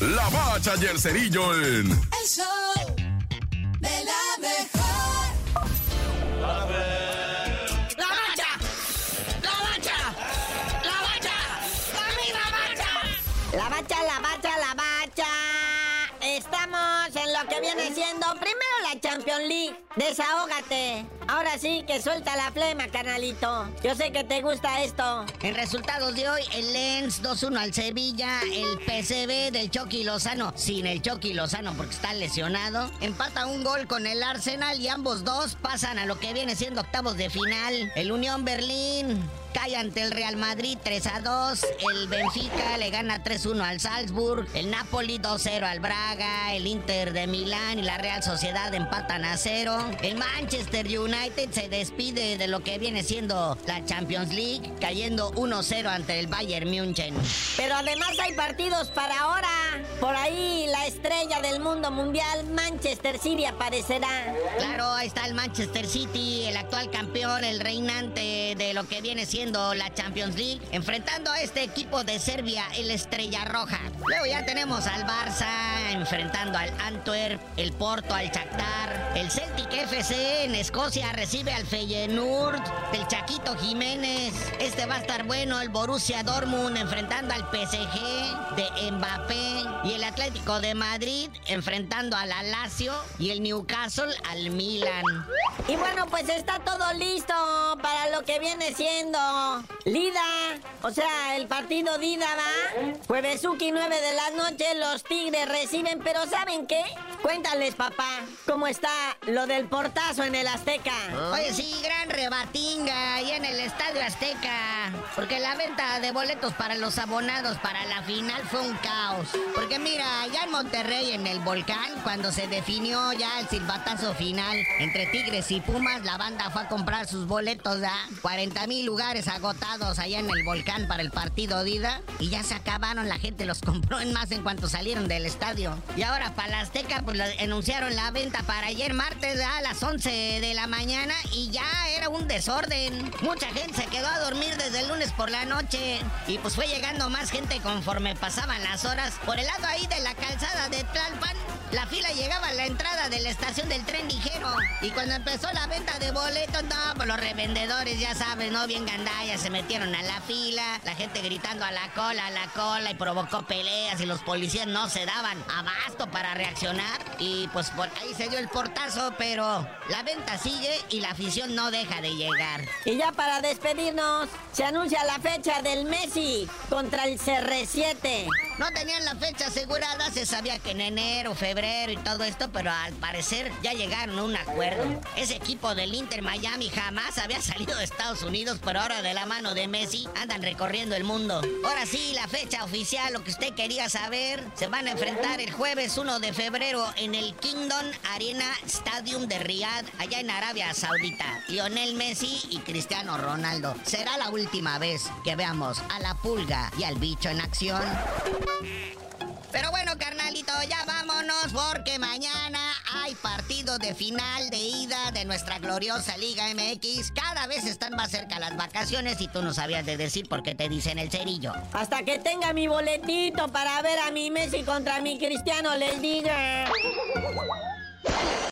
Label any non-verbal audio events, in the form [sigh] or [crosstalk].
La Bacha y el Cerillo en... El show de la mejor. ¡La bacha! ¡La bacha! ¡La bacha! ¡La misma bacha! La bacha, la bacha, la bacha. Estamos en lo que viene siendo primero la Champions League. Desahógate. Ahora sí que suelta la flema, canalito. Yo sé que te gusta esto. En resultados de hoy, el Lens 2-1 al Sevilla, el PCB del Chucky Lozano, sin el Chucky Lozano porque está lesionado, empata un gol con el Arsenal y ambos dos pasan a lo que viene siendo octavos de final. El Unión Berlín cae ante el Real Madrid 3 a 2. El Benfica le gana 3-1 al Salzburg. El Napoli 2-0 al Braga. El Inter de Milán y la Real Sociedad empatan a 0. El Manchester United se despide de lo que viene siendo la Champions League, cayendo 1-0 ante el Bayern München. Pero además hay partidos para ahora. Por ahí la estrella del mundo mundial, Manchester City, aparecerá. Claro, ahí está el Manchester City, el actual campeón, el reinante de lo que viene siendo la Champions League, enfrentando a este equipo de Serbia, el Estrella Roja. Luego ya tenemos al Barça enfrentando al Antwerp, el Porto al Shakhtar, el Celtic FC en Escocia recibe al Feyenoord del Chaquito Jiménez. Este va a estar bueno, el Borussia Dortmund enfrentando al PSG de Mbappé y el Atlético de Madrid enfrentando al Lazio y el Newcastle al Milan. Y bueno, pues está todo listo para lo que viene siendo Lida. O sea, el partido Dida. Juevesuki 9 de la noche, los Tigres reciben, pero ¿saben qué? Cuéntales, papá, cómo está lo del portazo en el Azteca. Oye, sí, gran rebatinga ahí en el Estadio Azteca. Porque la venta de boletos para los abonados para la final fue un caos. Porque mira, ya en Monterrey, en el volcán, cuando se definió ya el silbatazo final entre Tigres y Pumas, la banda fue a comprar sus boletos, ¿da? 40 mil lugares agotados allá en el volcán para el partido Dida. Y ya se acabaron, la gente los compró en más en cuanto salieron del estadio. Y ahora para la Azteca, pues anunciaron la venta para ayer martes a las 11 de la mañana y ya era un desorden. Mucha gente se quedó a dormir desde el lunes por la noche y pues fue llegando más gente conforme pasaban las horas. Por el lado ahí de la calzada de Tlalpan, la fila llegaba a la entrada de la estación del tren ligero. Y cuando empezó la venta de boletos, no, pues los revendedores, ya sabes, ¿no? Bien gandallas, se metieron a la fila, la gente gritando a la cola, a la cola, y provocó peleas, y los policías no se daban abasto para reaccionar. Y pues por ahí se dio el portazo, pero la venta sigue y la afición no deja de llegar. Y ya para despedirnos, se anuncia la fecha del Messi contra el CR7. No tenían la fecha asegurada, se sabía que en enero, febrero y todo esto, pero al parecer ya llegaron a un acuerdo. Ese equipo del Inter Miami jamás había [laughs] salido de Estados Unidos, pero ahora de la mano de Messi andan recorriendo el mundo. Ahora sí, la fecha oficial, lo que usted quería saber, se van a enfrentar el jueves 1 de febrero en el Kingdom Arena Stadium de Riyadh, allá en Arabia Saudita. Lionel Messi y Cristiano Ronaldo. Será la última vez que veamos a la pulga y al bicho en acción. Pero bueno, carnalito, ya vámonos porque mañana partido de final de ida de nuestra gloriosa Liga MX. Cada vez están más cerca las vacaciones y tú no sabías de decir por qué te dicen el cerillo. Hasta que tenga mi boletito para ver a mi Messi contra mi Cristiano, les diga.